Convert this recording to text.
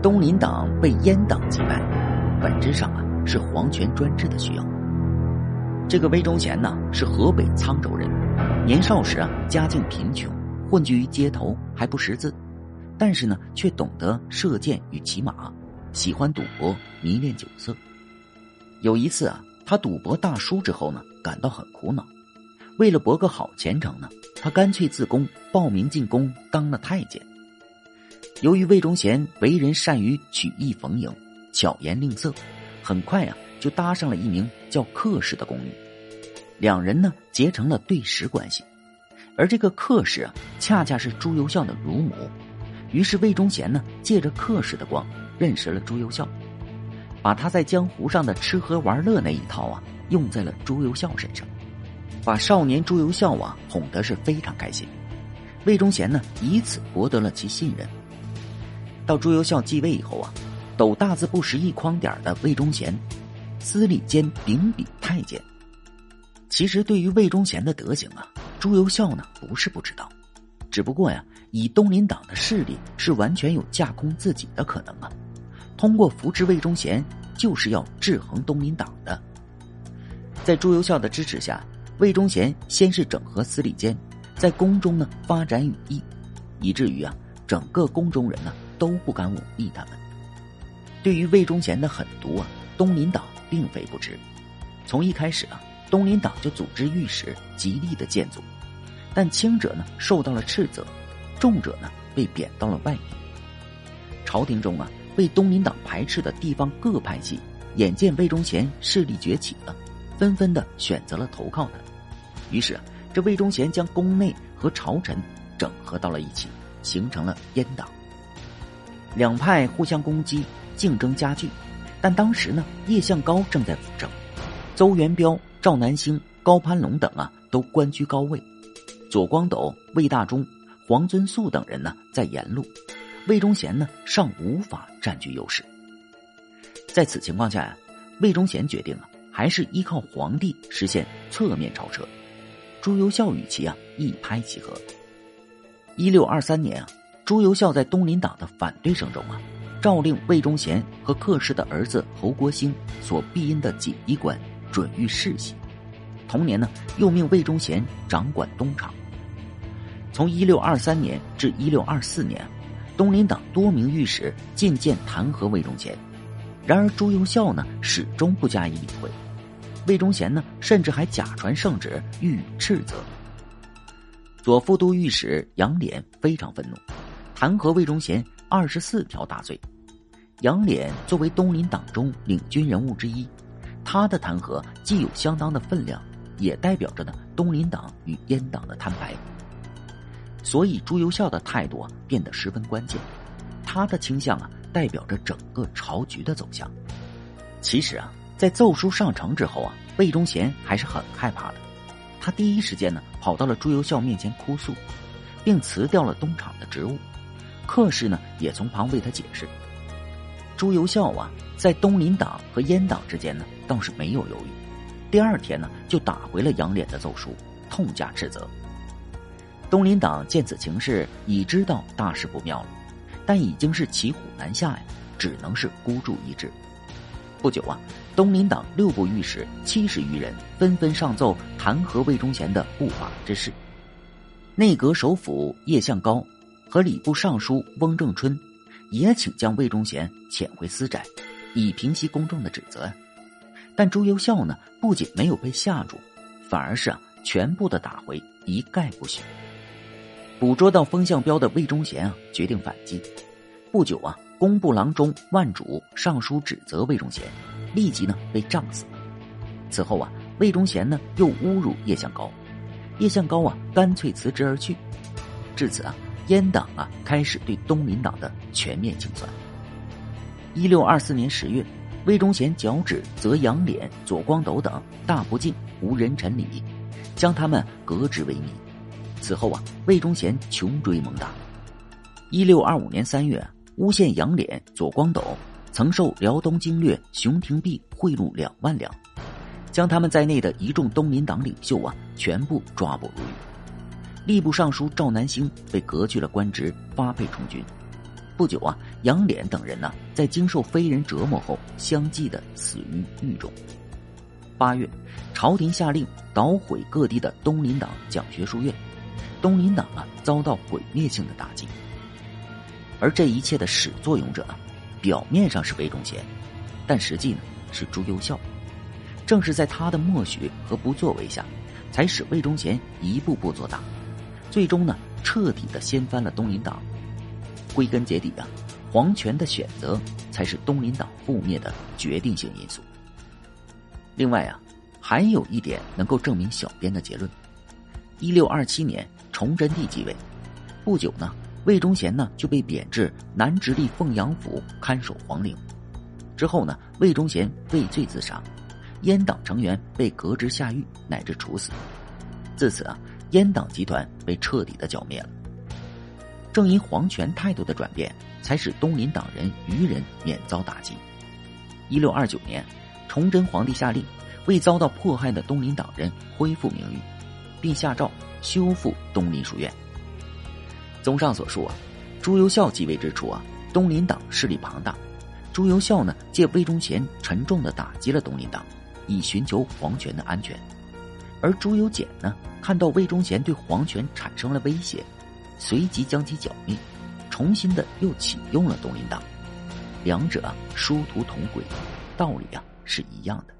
东林党被阉党击败，本质上啊是皇权专制的需要。这个魏忠贤呢是河北沧州人，年少时啊家境贫穷，混居于街头，还不识字，但是呢却懂得射箭与骑马，喜欢赌博，迷恋酒色。有一次啊，他赌博大输之后呢，感到很苦恼，为了博个好前程呢，他干脆自宫报名进宫当了太监。由于魏忠贤为人善于曲意逢迎，巧言令色，很快啊就搭上了一名叫客氏的宫女，两人呢结成了对食关系。而这个客氏啊，恰恰是朱由校的乳母，于是魏忠贤呢借着客氏的光认识了朱由校，把他在江湖上的吃喝玩乐那一套啊用在了朱由校身上，把少年朱由校啊哄得是非常开心。魏忠贤呢以此博得了其信任。到朱由校继位以后啊，斗大字不识一筐点的魏忠贤，司礼监秉笔太监。其实对于魏忠贤的德行啊，朱由校呢不是不知道，只不过呀，以东林党的势力是完全有架空自己的可能啊。通过扶植魏忠贤，就是要制衡东林党的。在朱由校的支持下，魏忠贤先是整合司礼监，在宫中呢发展羽翼，以至于啊，整个宫中人呢。都不敢忤逆他们。对于魏忠贤的狠毒啊，东林党并非不知。从一开始啊，东林党就组织御史极力的建阻，但轻者呢受到了斥责，重者呢被贬到了外地。朝廷中啊，被东林党排斥的地方各派系，眼见魏忠贤势力崛起了，纷纷的选择了投靠他。于是啊，这魏忠贤将宫内和朝臣整合到了一起，形成了阉党。两派互相攻击，竞争加剧。但当时呢，叶向高正在辅政，邹元标、赵南星、高攀龙等啊都官居高位，左光斗、魏大忠、黄遵素等人呢在沿路，魏忠贤呢尚无法占据优势。在此情况下呀，魏忠贤决定啊，还是依靠皇帝实现侧面超车。朱由校与其啊一拍即合。一六二三年啊。朱由校在东林党的反对声中啊，诏令魏忠贤和客氏的儿子侯国兴所庇荫的锦衣官准予世袭。同年呢，又命魏忠贤掌管东厂。从一六二三年至一六二四年，东林党多名御史进谏弹劾魏忠贤，然而朱由校呢始终不加以理会。魏忠贤呢甚至还假传圣旨予以斥责。左副都御史杨涟非常愤怒。弹劾魏忠贤二十四条大罪，杨涟作为东林党中领军人物之一，他的弹劾既有相当的分量，也代表着呢东林党与阉党的摊牌。所以朱由校的态度啊变得十分关键，他的倾向啊代表着整个朝局的走向。其实啊，在奏书上呈之后啊，魏忠贤还是很害怕的，他第一时间呢跑到了朱由校面前哭诉，并辞掉了东厂的职务。客氏呢，也从旁为他解释。朱由校啊，在东林党和阉党之间呢，倒是没有犹豫。第二天呢，就打回了杨涟的奏书，痛加斥责。东林党见此情势，已知道大事不妙了，但已经是骑虎难下呀，只能是孤注一掷。不久啊，东林党六部御史七十余人纷纷上奏弹劾魏忠贤的不法之事。内阁首辅叶向高。和礼部尚书翁正春，也请将魏忠贤遣回私宅，以平息公众的指责。但朱由校呢，不仅没有被吓住，反而是啊，全部的打回，一概不许。捕捉到风向标的魏忠贤啊，决定反击。不久啊，工部郎中万主上书指责魏忠贤，立即呢被杖死。此后啊，魏忠贤呢又侮辱叶向高，叶向高啊干脆辞职而去。至此啊。阉党啊，开始对东林党的全面清算。一六二四年十月，魏忠贤脚趾责杨涟、左光斗等大不敬，无人臣礼，将他们革职为民。此后啊，魏忠贤穷追猛打。一六二五年三月，诬陷杨涟、左光斗曾受辽东经略熊廷弼贿赂两万两，将他们在内的一众东林党领袖啊，全部抓捕入狱。吏部尚书赵南星被革去了官职，发配充军。不久啊，杨涟等人呢，在经受非人折磨后，相继的死于狱中。八月，朝廷下令捣毁各地的东林党讲学书院，东林党啊遭到毁灭性的打击。而这一切的始作俑者啊，表面上是魏忠贤，但实际呢是朱由校。正是在他的默许和不作为下，才使魏忠贤一步步做大，最终呢彻底的掀翻了东林党。归根结底啊，皇权的选择才是东林党覆灭的决定性因素。另外啊，还有一点能够证明小编的结论：一六二七年，崇祯帝继位，不久呢，魏忠贤呢就被贬至南直隶凤阳府看守皇陵。之后呢，魏忠贤畏罪自杀，阉党成员被革职下狱乃至处死。自此啊，阉党集团被彻底的剿灭了。正因皇权态度的转变，才使东林党人余人免遭打击。一六二九年，崇祯皇帝下令为遭到迫害的东林党人恢复名誉，并下诏修复东林书院。综上所述啊，朱由校继位之初啊，东林党势力庞大。朱由校呢，借魏忠贤沉重的打击了东林党，以寻求皇权的安全。而朱由检呢，看到魏忠贤对皇权产生了威胁。随即将其剿灭，重新的又启用了东林党，两者殊途同归，道理啊是一样的。